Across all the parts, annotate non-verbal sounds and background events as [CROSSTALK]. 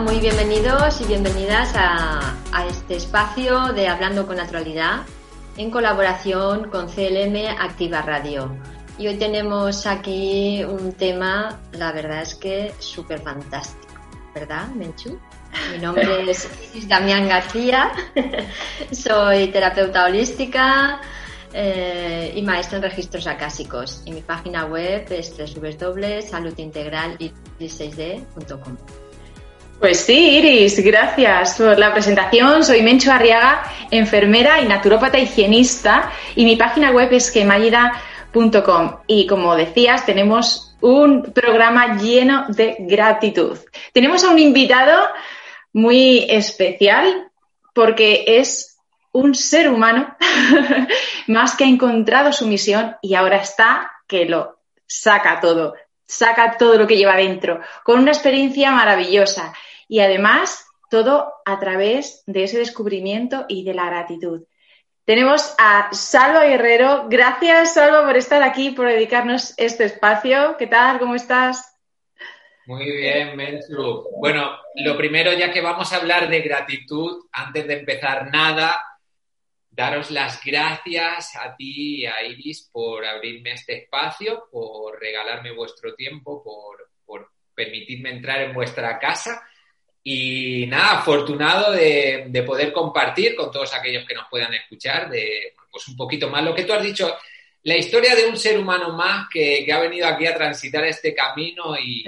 Muy bienvenidos y bienvenidas a, este espacio de Hablando con Naturalidad en colaboración con CLM Activa Radio. Y hoy tenemos aquí un tema, la verdad es que súper fantástico, ¿verdad, Menchu? Mi nombre [LAUGHS] es Damián García, [LAUGHS] soy terapeuta holística eh, y maestra en registros acásicos. Y mi página web es www.saludintegral16d.com. Pues sí, Iris, gracias por la presentación. Soy Mencho Arriaga, enfermera y naturópata higienista y mi página web es gemayida.com. Y como decías, tenemos un programa lleno de gratitud. Tenemos a un invitado muy especial porque es un ser humano [LAUGHS] más que ha encontrado su misión y ahora está que lo saca todo saca todo lo que lleva dentro, con una experiencia maravillosa y además todo a través de ese descubrimiento y de la gratitud. Tenemos a Salva Guerrero. Gracias, Salva, por estar aquí, por dedicarnos este espacio. ¿Qué tal? ¿Cómo estás? Muy bien, Menchu. Bueno, lo primero, ya que vamos a hablar de gratitud, antes de empezar nada, daros las gracias a ti y a Iris por abrirme este espacio, por regalarme vuestro tiempo, por, permitirme entrar en vuestra casa. Y nada, afortunado de, poder compartir con todos aquellos que nos puedan escuchar, de pues un poquito más lo que tú has dicho, la historia de un ser humano más que, ha venido aquí a transitar este camino y,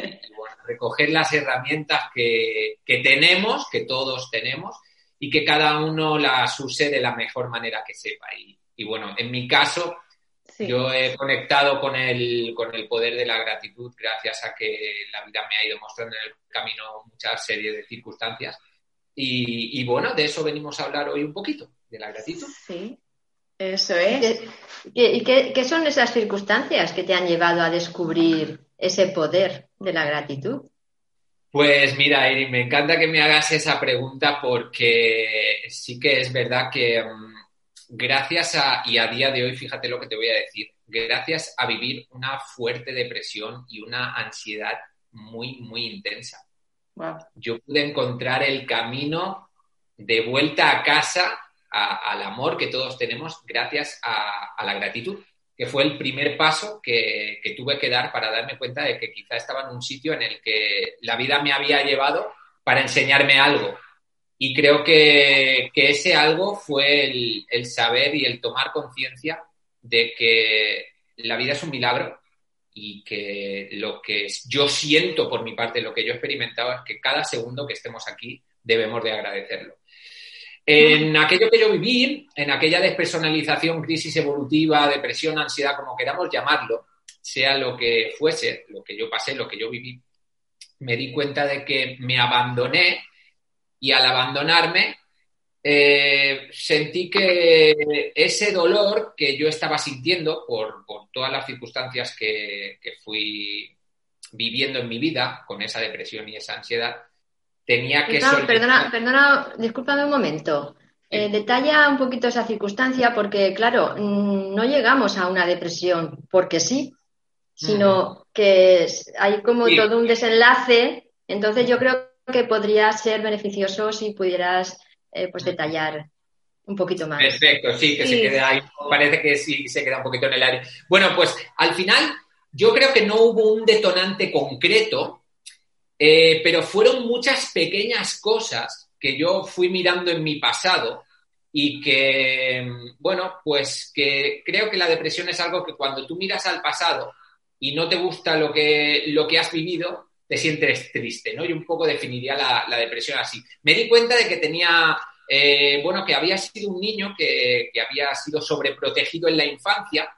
recoger las herramientas que, que tenemos, que todos tenemos, y que cada uno las use de la mejor manera que sepa. Y, bueno, en mi caso, yo he conectado con el, con el poder de la gratitud gracias a que la vida me ha ido mostrando en el camino muchas series de circunstancias. Y, bueno, de eso venimos a hablar hoy un poquito, de la gratitud. Sí, eso es. ¿Y qué son esas circunstancias que te han llevado a descubrir ese poder de la gratitud? Pues mira, Iri, me encanta que me hagas esa pregunta porque sí que es verdad que mm, gracias a, y a día de hoy, fíjate lo que te voy a decir, gracias a vivir una fuerte depresión y una ansiedad muy, muy intensa. Yo pude encontrar el camino de vuelta a casa, al amor que todos tenemos, gracias a la gratitud que fue el primer paso que, tuve que dar para darme cuenta de que quizá estaba en un sitio en el que la vida me había llevado para enseñarme algo. Y creo que, ese algo fue el, el saber y el tomar conciencia de que la vida es un milagro y que lo que yo siento por mi parte, lo que yo he experimentado es que cada segundo que estemos aquí debemos de agradecerlo. En aquello que yo viví, en aquella despersonalización, crisis evolutiva, depresión, ansiedad, como queramos llamarlo, sea lo que fuese, lo que yo pasé, lo que yo viví, me di cuenta de que me abandoné y al abandonarme eh, sentí que ese dolor que yo estaba sintiendo por, todas las circunstancias que, fui viviendo en mi vida con esa depresión y esa ansiedad, tenía que perdona, perdona, perdona, discúlpame un momento. Eh, detalla un poquito esa circunstancia porque, claro, mm, no llegamos a una depresión porque sí, sino que hay como todo un desenlace. Entonces yo creo que podría ser beneficioso si pudieras eh, pues detallar un poquito más. Perfecto, sí, que se quede ahí. Parece que sí se queda un poquito en el aire. Bueno, pues al final yo creo que no hubo un detonante concreto, eh, pero fueron muchas pequeñas cosas que yo fui mirando en mi pasado y que, bueno, pues que creo que la depresión es algo que cuando tú miras al pasado y no te gusta lo que, lo que has vivido, te sientes triste, ¿no? Y un poco definiría la, depresión así. Me di cuenta de que tenía, eh, bueno, que había sido un niño que, había sido sobreprotegido en la infancia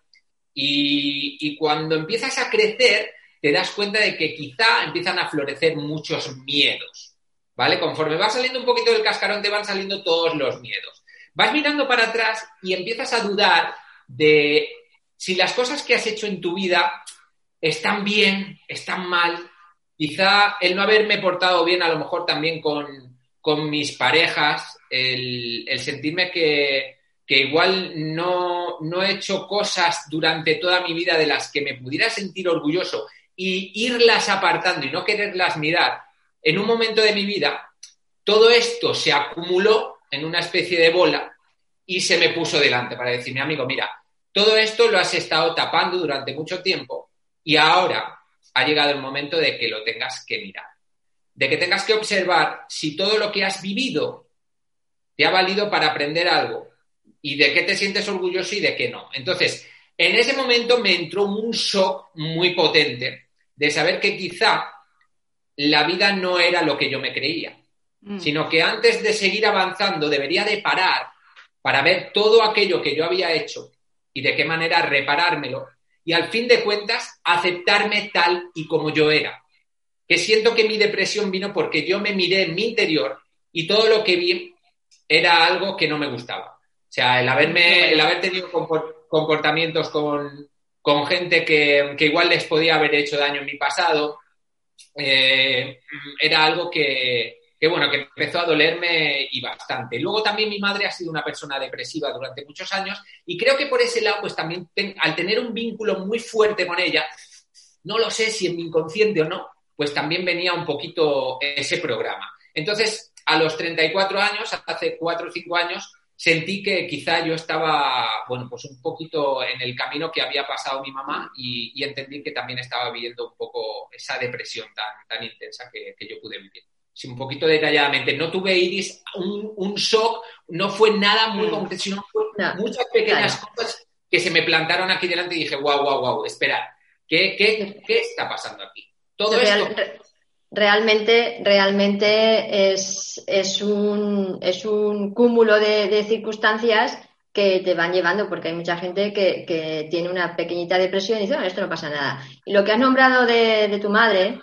y, y cuando empiezas a crecer te das cuenta de que quizá empiezan a florecer muchos miedos, ¿vale? Conforme vas saliendo un poquito del cascarón te van saliendo todos los miedos. Vas mirando para atrás y empiezas a dudar de si las cosas que has hecho en tu vida están bien, están mal. Quizá el no haberme portado bien, a lo mejor también con, mis parejas, el, sentirme que, igual no, no, he hecho cosas durante toda mi vida de las que me pudiera sentir orgulloso y irlas apartando y no quererlas mirar en un momento de mi vida, todo esto se acumuló en una especie de bola y se me puso delante para decirme, amigo, mira, todo esto lo has estado tapando durante mucho tiempo y ahora ha llegado el momento de que lo tengas que mirar, de que tengas que observar si todo lo que has vivido te ha valido para aprender algo y de qué te sientes orgulloso y de qué no. Entonces, en ese momento me entró un shock muy potente de saber que quizá la vida no era lo que yo me creía, mm. sino que antes de seguir avanzando debería de parar para ver todo aquello que yo había hecho y de qué manera reparármelo y al fin de cuentas aceptarme tal y como yo era. Que siento que mi depresión vino porque yo me miré en mi interior y todo lo que vi era algo que no me gustaba. O sea, el haberme, el haber tenido comportamientos con, con gente que, igual les podía haber hecho daño en mi pasado, eh, era algo que, bueno, que empezó a dolerme y bastante. Luego también mi madre ha sido una persona depresiva durante muchos años y creo que por ese lado, pues también al tener un vínculo muy fuerte con ella, no lo sé si en mi inconsciente o no, pues también venía un poquito ese programa. Entonces, a los 34 años, hace 4 o 5 años, sentí que quizá yo estaba, bueno, pues un poquito en el camino que había pasado mi mamá y, entendí que también estaba viviendo un poco esa depresión tan, tan intensa que, yo pude vivir. Sí, un poquito detalladamente. No tuve, Iris, un, shock, no fue nada muy mm. concreto, sino muchas pequeñas cosas que se me plantaron aquí delante y dije, wow, wow, wow, espera, ¿qué, qué, qué está pasando aquí? Todo esto realmente, realmente es, es, un, es un cúmulo de, circunstancias que te van llevando, porque hay mucha gente que, que tiene una pequeñita depresión y dice, bueno, esto no pasa nada. Y lo que has nombrado de, tu madre,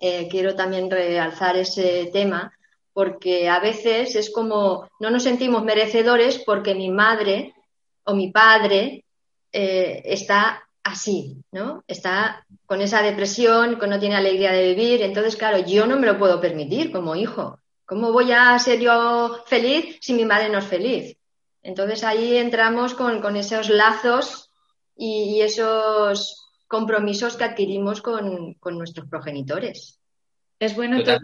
eh, quiero también realzar ese tema, porque a veces es como no nos sentimos merecedores porque mi madre o mi padre eh, está así, ¿no? Está con esa depresión, que no tiene alegría de vivir. Entonces, claro, yo no me lo puedo permitir como hijo. ¿Cómo voy a ser yo feliz si mi madre no es feliz? Entonces ahí entramos con, esos lazos y, esos compromisos que adquirimos con, nuestros progenitores. Es bueno todo.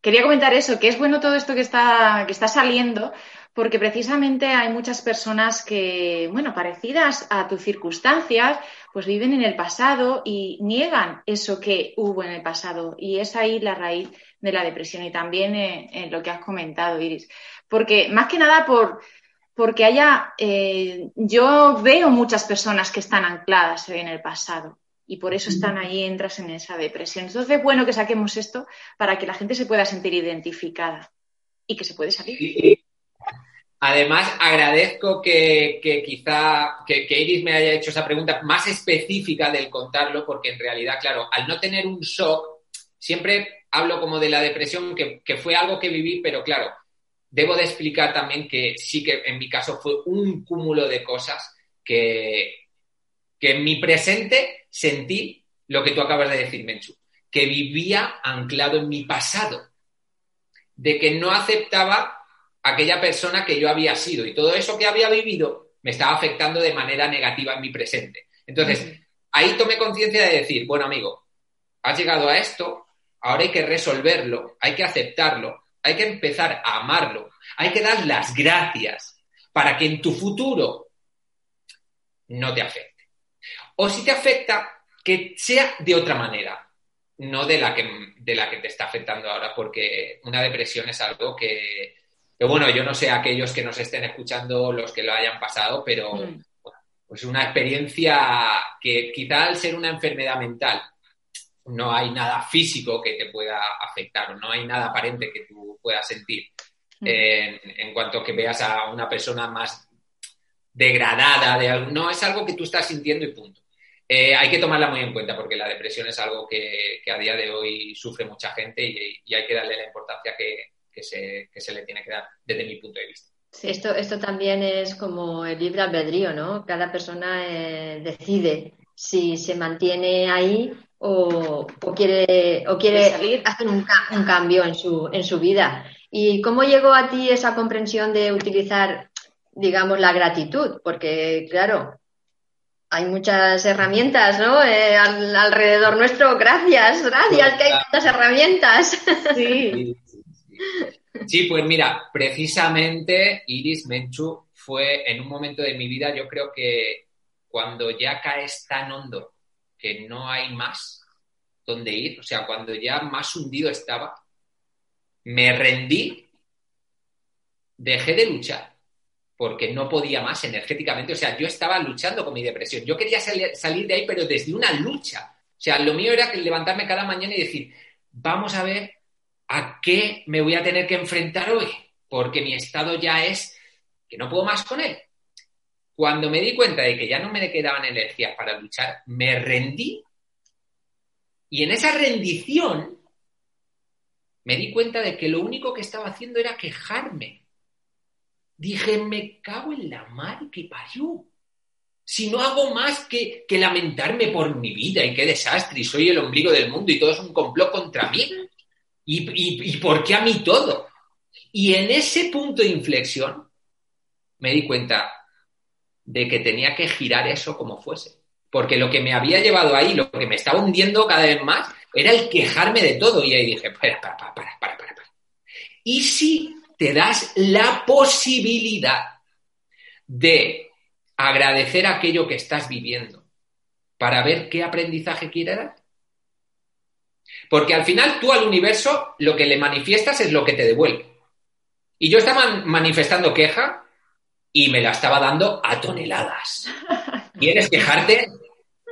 Quería comentar eso, que es bueno todo esto que está, que está saliendo, porque precisamente hay muchas personas que, bueno, parecidas a tus circunstancias, pues viven en el pasado y niegan eso que hubo en el pasado. Y es ahí la raíz de la depresión y también en, lo que has comentado, Iris. Porque más que nada por, porque haya, eh, yo veo muchas personas que están ancladas en el pasado y por eso están ahí, entras en esa depresión. Entonces, es bueno que saquemos esto para que la gente se pueda sentir identificada y que se puede salir. Además, agradezco que, quizá que, Iris me haya hecho esa pregunta más específica del contarlo, porque en realidad, claro, al no tener un shock, siempre hablo como de la depresión, que, fue algo que viví, pero claro, debo de explicar también que sí que en mi caso fue un cúmulo de cosas que, que en mi presente sentí lo que tú acabas de decir, Menchu, que vivía anclado en mi pasado, de que no aceptaba aquella persona que yo había sido y todo eso que había vivido me estaba afectando de manera negativa en mi presente. Entonces, ahí tomé conciencia de decir, bueno amigo, has llegado a esto, ahora hay que resolverlo, hay que aceptarlo, hay que empezar a amarlo, hay que dar las gracias para que en tu futuro no te afecte. O si te afecta, que sea de otra manera, no de la que, de la que te está afectando ahora, porque una depresión es algo que, Pero bueno, yo no sé aquellos que nos estén escuchando, los que lo hayan pasado, pero mm. pues una experiencia que quizá al ser una enfermedad mental no hay nada físico que te pueda afectar o no hay nada aparente que tú puedas sentir. Mm. En, cuanto que veas a una persona más degradada, de no, es algo que tú estás sintiendo y punto. Eh, hay que tomarla muy en cuenta porque la depresión es algo que, a día de hoy sufre mucha gente y, hay que darle la importancia que, se, le tiene que dar desde mi punto de vista. Sí, esto, esto también es como el libre albedrío, ¿no? Cada persona eh, decide si se mantiene ahí o, quiere, o quiere hacer un, un, cambio en su, en su vida. ¿Y cómo llegó a ti esa comprensión de utilizar, digamos, la gratitud? Porque, claro, hay muchas herramientas, ¿no? Eh, alrededor nuestro. Gracias, gracias, que hay muchas herramientas. Sí. Sí, pues mira, precisamente Iris Menchu fue en un momento de mi vida, yo creo que cuando ya caes tan hondo que no hay más donde ir, o sea, cuando ya más hundido estaba, me rendí, dejé de luchar porque no podía más energéticamente, o sea, yo estaba luchando con mi depresión, yo quería salir, de ahí, pero desde una lucha, o sea, lo mío era levantarme cada mañana y decir, vamos a ver a qué me voy a tener que enfrentar hoy, porque mi estado ya es que no puedo más con él. Cuando me di cuenta de que ya no me quedaban energías para luchar, me rendí y en esa rendición me di cuenta de que lo único que estaba haciendo era quejarme. Dije, me cago en la madre que parió. Si no hago más que, lamentarme por mi vida y qué desastre, y soy el ombligo del mundo y todo es un complot contra mí. ¿Y, y por qué a mí todo? Y en ese punto de inflexión me di cuenta, de que tenía que girar eso como fuese. Porque lo que me había llevado ahí, lo que me estaba hundiendo cada vez más, era el quejarme de todo. Y ahí dije, para, para, para, para, para, para. ¿Y si te das la posibilidad de agradecer aquello que estás viviendo para ver qué aprendizaje quiere dar? Porque al final tú al universo lo que le manifiestas es lo que te devuelve. Y yo estaba manifestando queja y me la estaba dando a toneladas. ¿Quieres quejarte?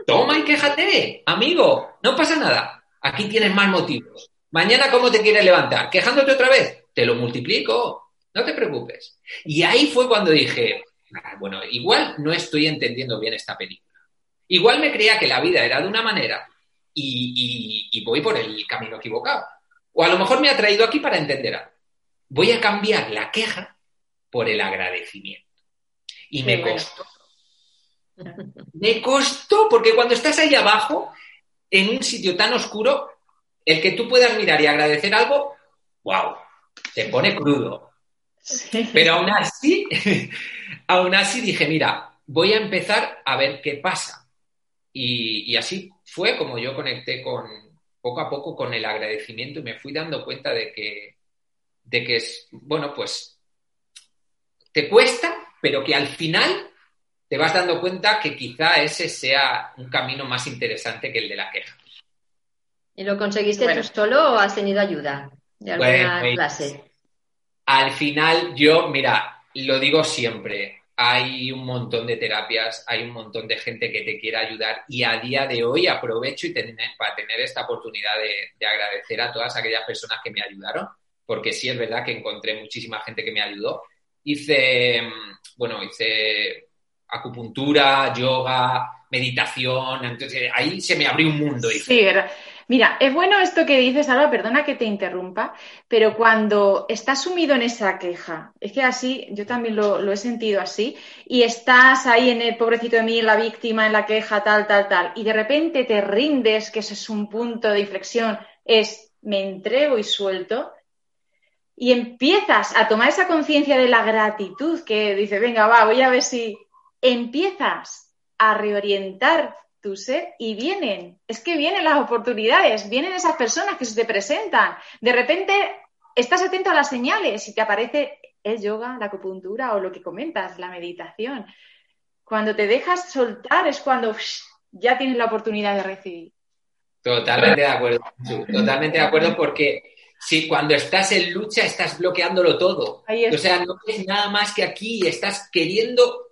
Toma y quéjate, amigo, no pasa nada. Aquí tienes más motivos. Mañana, ¿cómo te quieres levantar? ¿Quejándote otra vez? Te lo multiplico, no te preocupes. Y ahí fue cuando dije, ah, bueno, igual no estoy entendiendo bien esta película. Igual me creía que la vida era de una manera y, y voy por el camino equivocado. O a lo mejor me ha traído aquí para entender algo. Voy a cambiar la queja por el agradecimiento. Y me costó. Me costó, porque cuando estás ahí abajo, en un sitio tan oscuro, el que tú puedas mirar y agradecer algo, wow, te pone crudo. Pero aún así, [LAUGHS] aún así dije, mira, voy a empezar a ver qué pasa. Y, y, así fue como yo conecté con poco a poco con el agradecimiento y me fui dando cuenta de que, de que es, bueno, pues te cuesta, pero que al final te vas dando cuenta que quizá ese sea un camino más interesante que el de la queja. ¿Y lo conseguiste tú solo o has tenido ayuda de alguna pues, clase? Al final, yo, mira, lo digo siempre, hay un montón de terapias, hay un montón de gente que te quiere ayudar y a día de hoy aprovecho y para tener esta oportunidad de, agradecer a todas aquellas personas que me ayudaron, porque sí es verdad que encontré muchísima gente que me ayudó. Hice, bueno, hice acupuntura, yoga, meditación, entonces ahí se me abrió un mundo. Sí, Mira, es bueno esto que dices, Alba, perdona que te interrumpa, pero cuando estás sumido en esa queja, es que así, yo también lo, he sentido así, y estás ahí en el pobrecito de mí, la víctima, en la queja, tal, tal, tal, y de repente te rindes, que ese es un punto de inflexión, es me entrego y suelto, y empiezas a tomar esa conciencia de la gratitud que dice, venga, va, voy a ver si empiezas a reorientar tu ser y vienen, es que vienen las oportunidades, vienen esas personas que se te presentan. De repente estás atento a las señales y te aparece el yoga, la acupuntura o lo que comentas, la meditación. Cuando te dejas soltar es cuando ya tienes la oportunidad de recibir. Totalmente de acuerdo, totalmente de acuerdo porque si cuando estás en lucha estás bloqueándolo todo. O sea, no es nada más que aquí estás queriendo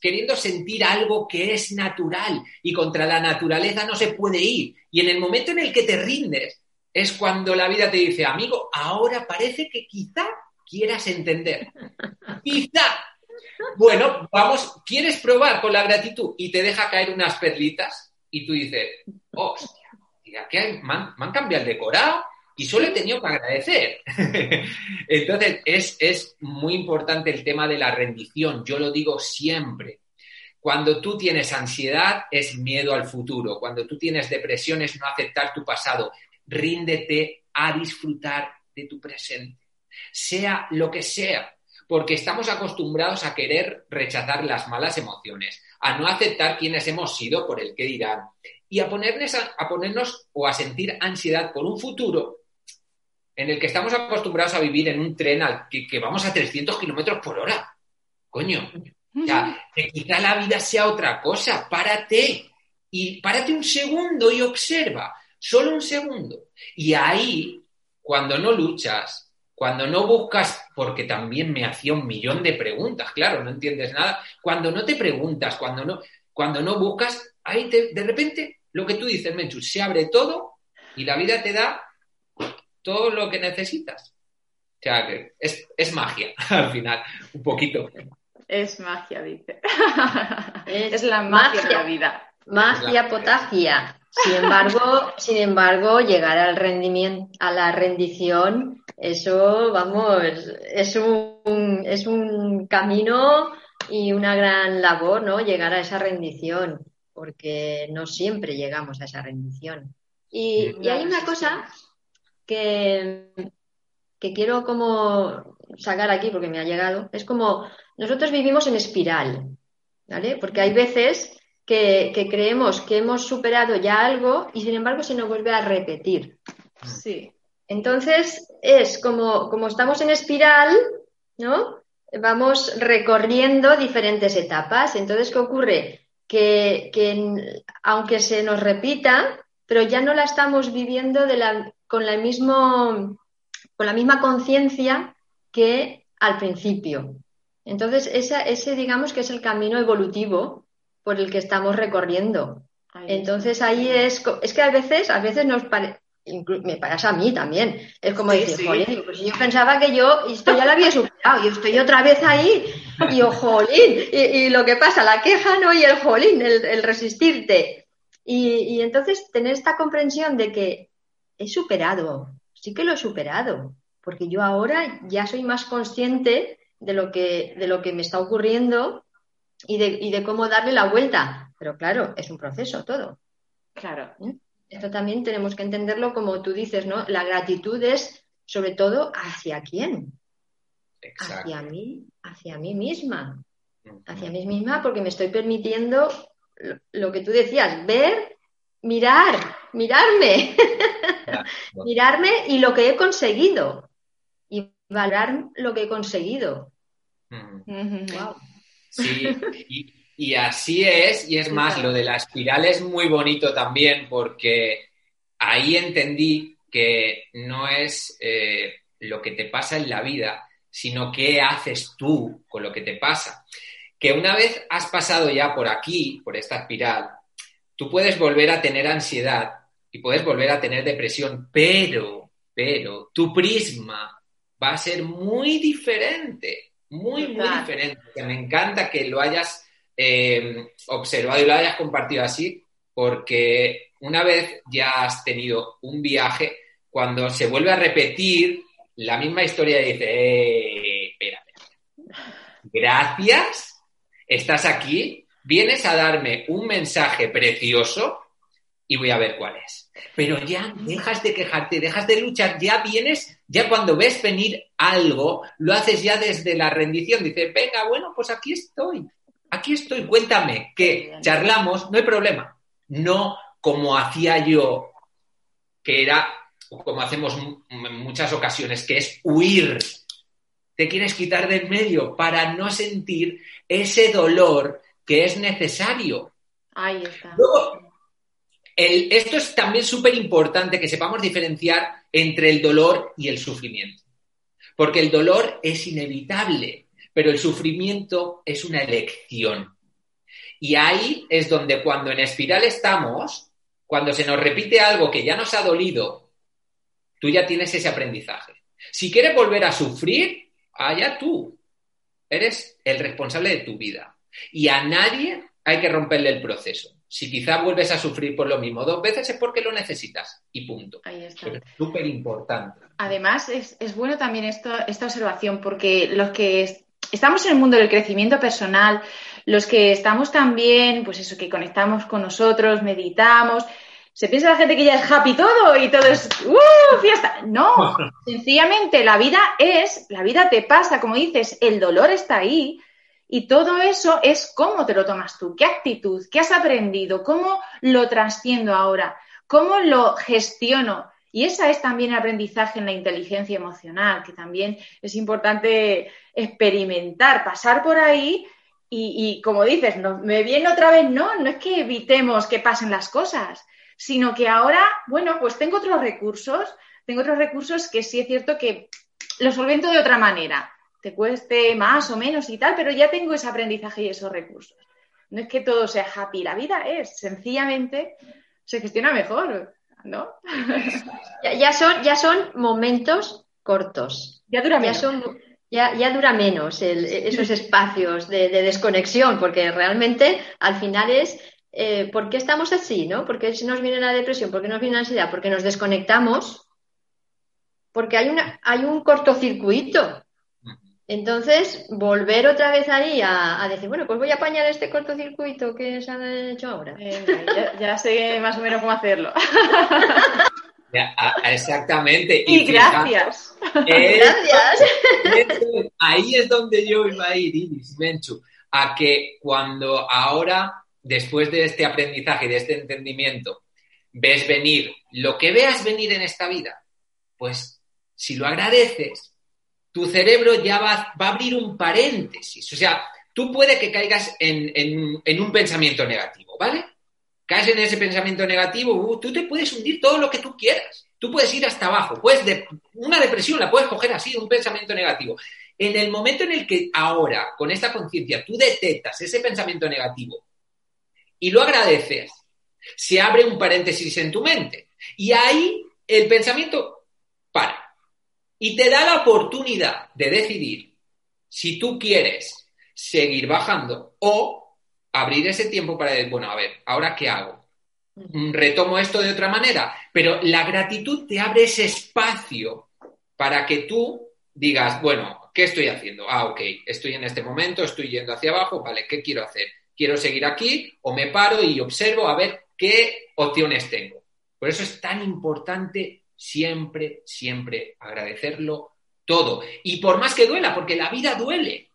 queriendo sentir algo que es natural y contra la naturaleza no se puede ir. Y en el momento en el que te rindes es cuando la vida te dice, amigo, ahora parece que quizá quieras entender. [LAUGHS] Quizá. Bueno, vamos, ¿quieres probar con la gratitud? Y te deja caer unas perlitas y tú dices, hostia, hay? Me, han, me han cambiado el decorado y solo he tenido que agradecer. [LAUGHS] Entonces, es, es muy importante el tema de la rendición. Yo lo digo siempre. Cuando tú tienes ansiedad es miedo al futuro. Cuando tú tienes depresión es no aceptar tu pasado. Ríndete a disfrutar de tu presente. Sea lo que sea. Porque estamos acostumbrados a querer rechazar las malas emociones, a no aceptar quienes hemos sido por el que dirán y a ponernos, a, a ponernos o a sentir ansiedad por un futuro en el que estamos acostumbrados a vivir en un tren al que, que vamos a 300 kilómetros por hora. Coño, o sea, que quizá la vida sea otra cosa. Párate y párate un segundo y observa, solo un segundo. Y ahí, cuando no luchas, cuando no buscas, porque también me hacía un millón de preguntas, claro, no entiendes nada, cuando no te preguntas, cuando no, cuando no buscas, ahí te, de repente lo que tú dices, Menchu, se abre todo y la vida te da todo lo que necesitas. O sea, que es, es magia [LAUGHS] al final, un poquito. Es magia, dice. Es, Es la magia, magia. de la vida. magia potagia. Sin embargo, sin embargo, llegar al rendimiento, a la rendición, eso, vamos, es un, es un camino y una gran labor, ¿no? Llegar a esa rendición, porque no siempre llegamos a esa rendición. Y, y hay una cosa que, que quiero como sacar aquí porque me ha llegado, es como nosotros vivimos en espiral, ¿vale? Porque hay veces que, que creemos que hemos superado ya algo y sin embargo se nos vuelve a repetir. Sí. Entonces es como, como estamos en espiral, ¿no? Vamos recorriendo diferentes etapas. Entonces, ¿qué ocurre? Que, que aunque se nos repita, pero ya no la estamos viviendo de la, con la mismo, con la misma conciencia que al principio. Entonces, esa- ese digamos que es el camino evolutivo por el que estamos recorriendo. Ahí Entonces ahí es, es que a veces, a veces nos pare- inclu- me pasa a mí también. Es como Sí, decir, sí. jolín, pues yo pensaba que yo esto ya lo había superado y estoy otra vez ahí y yo, jolín, y, y lo que pasa, la queja, ¿no? Y el jolín, el, el resistirte. Y, y entonces tener esta comprensión de que he superado, sí que lo he superado, porque yo ahora ya soy más consciente de lo que, de lo que me está ocurriendo y de, y de cómo darle la vuelta. Pero claro, es un proceso todo. Claro. Esto también tenemos que entenderlo como tú dices, ¿no? La gratitud es sobre todo hacia quién, Exacto. hacia mí, hacia mí misma, hacia mí misma porque me estoy permitiendo lo, lo que tú decías, ver, mirar, mirarme, [LAUGHS] mirarme y lo que he conseguido y valorar lo que he conseguido. Mm. Wow. Sí, y, y así es, y es más, lo de la espiral es muy bonito también porque ahí entendí que no es eh, lo que te pasa en la vida, sino qué haces tú con lo que te pasa. Que una vez has pasado ya por aquí, por esta espiral, tú puedes volver a tener ansiedad y puedes volver a tener depresión, pero, pero tu prisma va a ser muy diferente, muy, muy diferente. Que me encanta que lo hayas eh, observado y lo hayas compartido así, porque una vez ya has tenido un viaje, cuando se vuelve a repetir la misma historia, dice, eh, espera, espera. gracias, estás aquí, vienes a darme un mensaje precioso y voy a ver cuál es. Pero ya dejas de quejarte, dejas de luchar, ya vienes, ya cuando ves venir algo, lo haces ya desde la rendición. Dices, venga, bueno, pues aquí estoy, aquí estoy, cuéntame, que charlamos, no hay problema. No como hacía yo, que era, como hacemos en muchas ocasiones, que es huir. Te quieres quitar del medio para no sentir ese dolor que es necesario. Ahí está. Luego, el- esto es también súper importante que sepamos diferenciar entre el dolor y el sufrimiento. Porque el dolor es inevitable, pero el sufrimiento es una elección. Y ahí es donde cuando en espiral estamos, cuando se nos repite algo que ya nos ha dolido, tú ya tienes ese aprendizaje. Si quieres volver a sufrir, allá tú. Eres el responsable de tu vida. Y a nadie hay que romperle el proceso. Si quizá vuelves a sufrir por lo mismo dos veces es porque lo necesitas y punto. Ahí está. Es súper importante. Además, es, es, bueno también esto, esta observación porque los que estamos en el mundo del crecimiento personal, los que estamos también, pues eso, que conectamos con nosotros, meditamos, se piensa la gente que ya es happy todo y todo es ¡uh! fiesta. No, [LAUGHS] sencillamente la vida es, la vida te pasa, como dices, el dolor está ahí y todo eso es cómo te lo tomas tú, qué actitud, qué has aprendido, cómo lo trasciendo ahora, cómo lo gestiono. Y esa es también el aprendizaje en la inteligencia emocional, que también es importante experimentar, pasar por ahí y, como dices, no, me viene otra vez, no, no es que evitemos que pasen las cosas, sino que ahora, bueno, pues tengo otros recursos, tengo otros recursos que sí es cierto que los solvento de otra manera, te cueste más o menos y tal, pero ya tengo ese aprendizaje y esos recursos. No es que todo sea happy, la vida es, sencillamente se gestiona mejor. ¿no? [LAUGHS] Ya, son, ya son momentos cortos. Ya dura menos. Ya, ya, dura menos esos espacios de, desconexión, porque realmente al final es eh, ¿por qué estamos así? ¿no? ¿Por qué nos viene la depresión? ¿Por qué nos viene la ansiedad? Porque nos desconectamos, porque hay, una, hay un cortocircuito. Entonces, volver otra vez ahí a, decir, bueno, pues voy a apañar este cortocircuito que se ha hecho ahora. ya, sé más o menos cómo hacerlo. [LAUGHS] exactamente. Y, gracias. gracias. [LAUGHS] ahí es donde yo iba a ir, Iris, Menchu, a que cuando ahora, después de este aprendizaje, de este entendimiento, ves venir lo que veas venir en esta vida, pues si lo agradeces, tu cerebro ya va, a abrir un paréntesis. O sea, tú puede que caigas en, un pensamiento negativo, ¿vale? Caes en ese pensamiento negativo, uh, tú te puedes hundir todo lo que tú quieras. Tú puedes ir hasta abajo. Puedes de, una depresión la puedes coger así, un pensamiento negativo. En el momento en el que ahora, con esta conciencia, tú detectas ese pensamiento negativo y lo agradeces, se abre un paréntesis en tu mente. Y ahí el pensamiento para y te da la oportunidad de decidir si tú quieres seguir bajando o abrir ese tiempo para decir, bueno, a ver, ¿ahora qué hago? Retomo esto de otra manera, pero la gratitud te abre ese espacio para que tú digas, bueno, ¿qué estoy haciendo? Ah, ok, estoy en este momento, estoy yendo hacia abajo, vale, ¿qué quiero hacer? ¿Quiero seguir aquí o me paro y observo a ver qué opciones tengo? Por eso es tan importante siempre, siempre agradecerlo todo. Y por más que duela, porque la vida duele.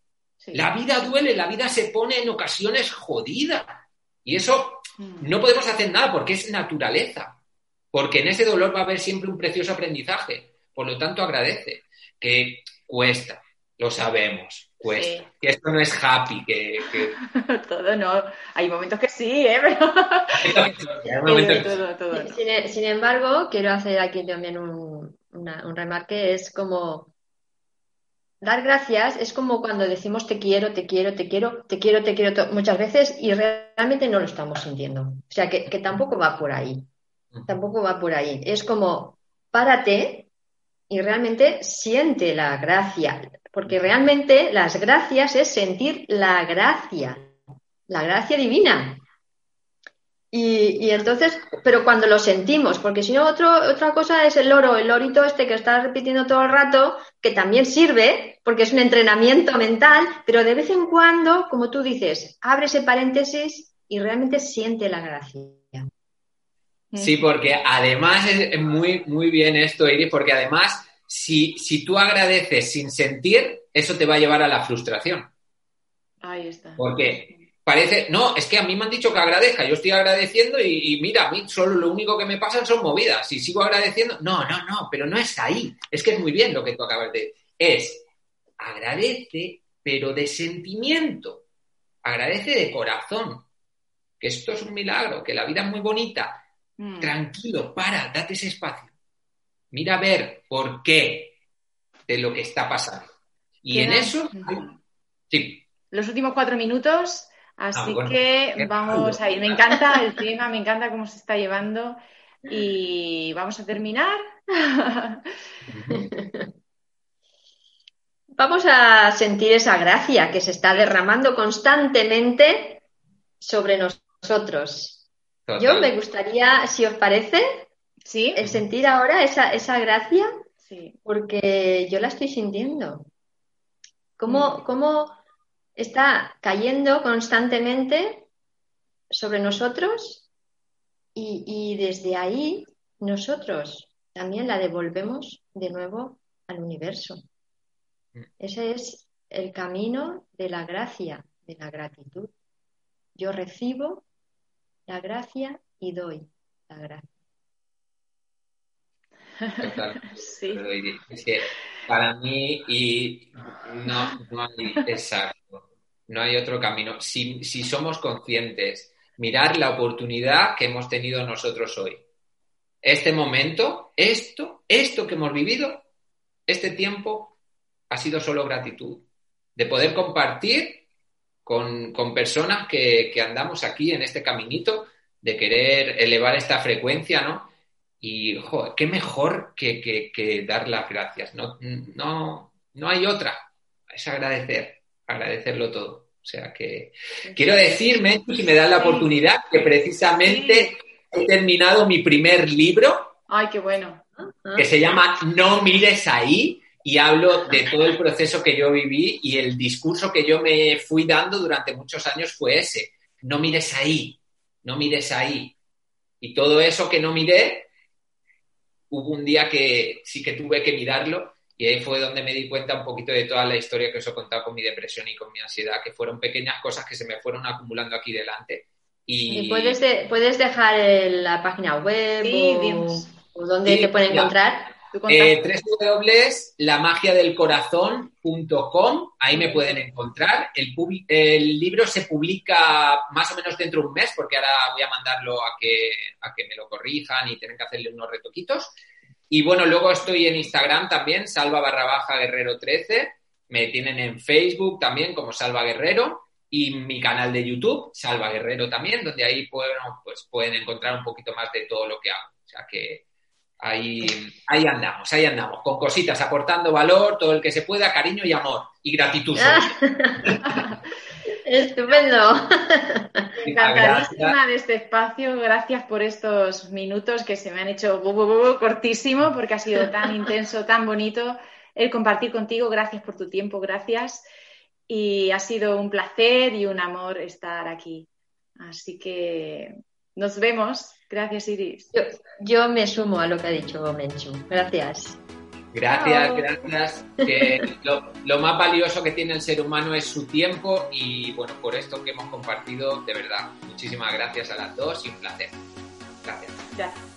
La vida duele, la vida se pone en ocasiones jodida. Y eso mm. no podemos hacer nada porque es naturaleza. Porque en ese dolor va a haber siempre un precioso aprendizaje. Por lo tanto, agradece. Que cuesta, lo sabemos pues que esto no es happy, que... [LAUGHS] todo no, hay momentos que sí, ¿eh? sin, embargo, quiero hacer aquí también un, un remarque, es como... Dar gracias es como cuando decimos te quiero, te quiero, te quiero, te quiero, te quiero muchas veces y realmente no lo estamos sintiendo. O sea, que, que tampoco va por ahí. Tampoco va por ahí. Es como, párate y realmente siente la gracia, porque realmente las gracias es sentir la gracia, la gracia divina. Y, entonces, pero cuando lo sentimos, porque si no, otra cosa es el loro, el lorito este que está repitiendo todo el rato, que también sirve, porque es un entrenamiento mental, pero de vez en cuando, como tú dices, abre ese paréntesis y realmente siente la gracia. Sí, porque además es muy, muy bien esto, Iris, porque además si, tú agradeces sin sentir, eso te va a llevar a la frustración. Ahí está. Porque parece, no, es que a mí me han dicho que agradezca, yo estoy agradeciendo y, mira, a mí solo lo único que me pasan son movidas. Si sigo agradeciendo, no, no, no, pero no es ahí. Es que es muy bien lo que tú acabas de Es agradece, pero de sentimiento. Agradece de corazón. Que esto es un milagro, que la vida es muy bonita. Mm. Tranquilo, para, date ese espacio Mira a ver por qué de lo que está pasando. Y en eso, sí. Los últimos cuatro minutos, así ah, que vamos a ir. Me encanta el tema, me encanta cómo se está llevando y vamos a terminar. vamos a sentir esa gracia que se está derramando constantemente sobre nosotros. Yo me gustaría, si os parece, ¿Sí? el sentir ahora esa, esa gracia, sí. porque yo la estoy sintiendo. ¿Cómo, mm. cómo está cayendo constantemente sobre nosotros y, y desde ahí nosotros también la devolvemos de nuevo al universo. Mm. Ese es el camino de la gracia, de la gratitud. Yo recibo la gracia y doy la gracia. [LAUGHS] sí. para mí y no, no hay exacto, no hay otro camino. Si, si somos conscientes, mirar la oportunidad que hemos tenido nosotros hoy. Este momento, esto, esto que hemos vivido, este tiempo ha sido solo gratitud. De poder compartir con, personas que, andamos aquí en este caminito de querer elevar esta frecuencia, ¿no? Y, joder, qué mejor que, dar las gracias. No, no, no hay otra. Es agradecer, agradecerlo todo. O sea que quiero decirme, si me das la oportunidad, que precisamente he terminado mi primer libro. Ay, qué bueno. Que se llama No mires ahí y hablo de todo el proceso que yo viví y el discurso que yo me fui dando durante muchos años fue ese. No mires ahí, no mires ahí. Y todo eso que no miré, hubo un día que sí que tuve que mirarlo y ahí fue donde me di cuenta un poquito de toda la historia que os he contado con mi depresión y con mi ansiedad, que fueron pequeñas cosas que se me fueron acumulando aquí delante. Y, puedes, puedes dejar la página web o, dónde te pueden encontrar. Eh, www.lamagiadelcorazón.com, ahí me pueden encontrar. El, el, libro se publica más o menos dentro de un mes, porque ahora voy a mandarlo a que, a que me lo corrijan y tienen que hacerle unos retoquitos. Y bueno, luego estoy en Instagram también, salva barra baja guerrero 13. Me tienen en Facebook también como Salva Guerrero y mi canal de YouTube, Salva Guerrero también, donde ahí pues pueden encontrar un poquito más de todo lo que hago. O sea que Ahí, ahí andamos, ahí andamos, con cositas, aportando valor, todo el que se pueda, cariño y amor y gratitud. [LAUGHS] Estupendo. Encantadísima de este espacio. Gracias por estos minutos que se me han hecho cortísimo porque ha sido tan [LAUGHS] intenso, tan bonito el compartir contigo. Gracias por tu tiempo, gracias. Y ha sido un placer y un amor estar aquí. Así que nos vemos. Gracias, Iris. Yo, me sumo a lo que ha dicho Menchu. Gracias. Gracias, gracias. lo, más valioso que tiene el ser humano es su tiempo y bueno, por esto que hemos compartido, de verdad, muchísimas gracias a las dos y un placer. Gracias.